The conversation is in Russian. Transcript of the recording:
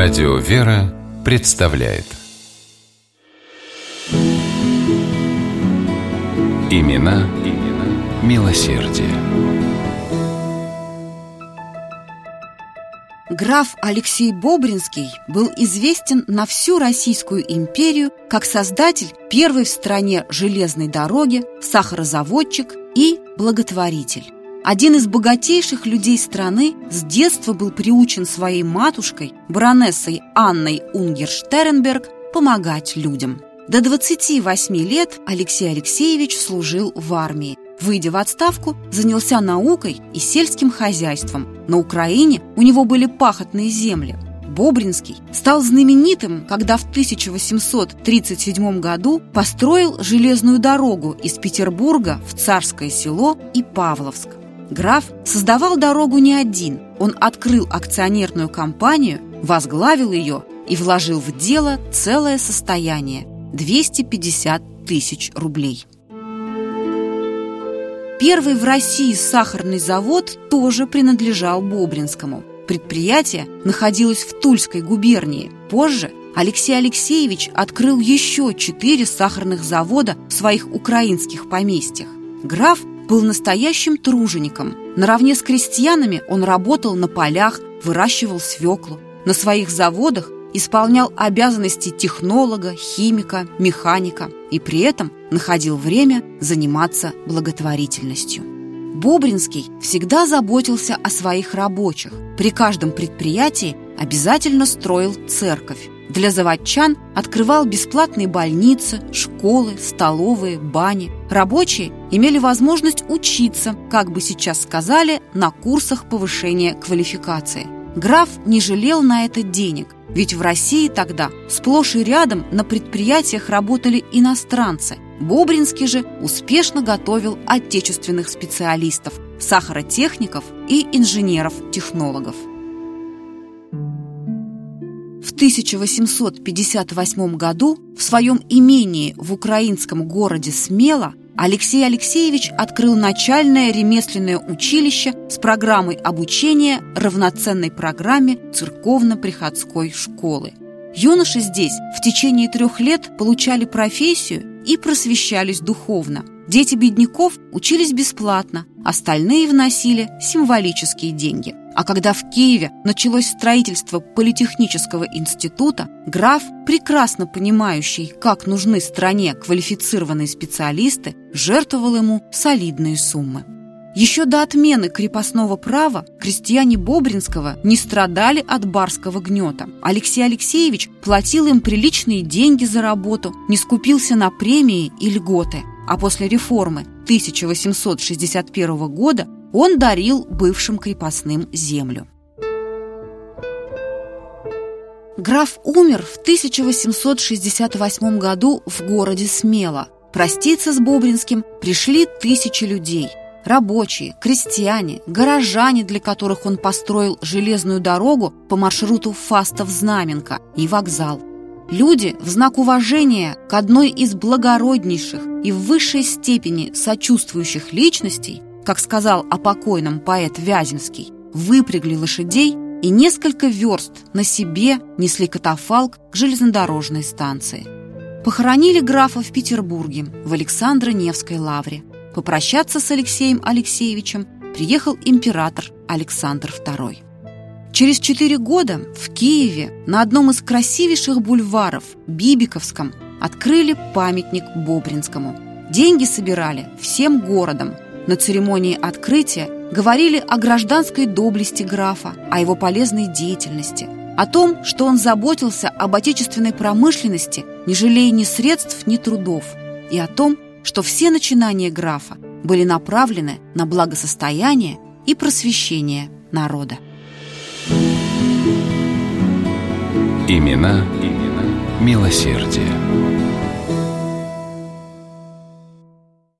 Радио «Вера» представляет Имена, имена милосердие. Граф Алексей Бобринский был известен на всю Российскую империю как создатель первой в стране железной дороги, сахарозаводчик и благотворитель. Один из богатейших людей страны с детства был приучен своей матушкой, баронессой Анной Унгерштеренберг, помогать людям. До 28 лет Алексей Алексеевич служил в армии. Выйдя в отставку, занялся наукой и сельским хозяйством. На Украине у него были пахотные земли. Бобринский стал знаменитым, когда в 1837 году построил железную дорогу из Петербурга в Царское село и Павловск. Граф создавал дорогу не один. Он открыл акционерную компанию, возглавил ее и вложил в дело целое состояние – 250 тысяч рублей. Первый в России сахарный завод тоже принадлежал Бобринскому. Предприятие находилось в Тульской губернии. Позже Алексей Алексеевич открыл еще четыре сахарных завода в своих украинских поместьях. Граф был настоящим тружеником. Наравне с крестьянами он работал на полях, выращивал свеклу. На своих заводах исполнял обязанности технолога, химика, механика и при этом находил время заниматься благотворительностью. Бобринский всегда заботился о своих рабочих. При каждом предприятии обязательно строил церковь. Для заводчан открывал бесплатные больницы, школы, столовые, бани. Рабочие имели возможность учиться, как бы сейчас сказали, на курсах повышения квалификации. Граф не жалел на это денег, ведь в России тогда сплошь и рядом на предприятиях работали иностранцы. Бобринский же успешно готовил отечественных специалистов, сахаротехников и инженеров-технологов. В 1858 году в своем имении в украинском городе Смело Алексей Алексеевич открыл начальное ремесленное училище с программой обучения равноценной программе церковно-приходской школы. Юноши здесь в течение трех лет получали профессию и просвещались духовно. Дети бедняков учились бесплатно, остальные вносили символические деньги – а когда в Киеве началось строительство Политехнического института, граф, прекрасно понимающий, как нужны стране квалифицированные специалисты, жертвовал ему солидные суммы. Еще до отмены крепостного права крестьяне Бобринского не страдали от барского гнета. Алексей Алексеевич платил им приличные деньги за работу, не скупился на премии и льготы. А после реформы 1861 года он дарил бывшим крепостным землю. Граф умер в 1868 году в городе Смело. Проститься с Бобринским пришли тысячи людей. Рабочие, крестьяне, горожане, для которых он построил железную дорогу по маршруту Фастов-Знаменка и вокзал. Люди в знак уважения к одной из благороднейших и в высшей степени сочувствующих личностей как сказал о покойном поэт Вяземский, выпрягли лошадей и несколько верст на себе несли катафалк к железнодорожной станции. Похоронили графа в Петербурге, в Александро-Невской лавре. Попрощаться с Алексеем Алексеевичем приехал император Александр II. Через четыре года в Киеве на одном из красивейших бульваров, Бибиковском, открыли памятник Бобринскому. Деньги собирали всем городом – на церемонии открытия говорили о гражданской доблести графа, о его полезной деятельности, о том, что он заботился об отечественной промышленности, не жалея ни средств, ни трудов, и о том, что все начинания графа были направлены на благосостояние и просвещение народа. Имена, имена милосердие.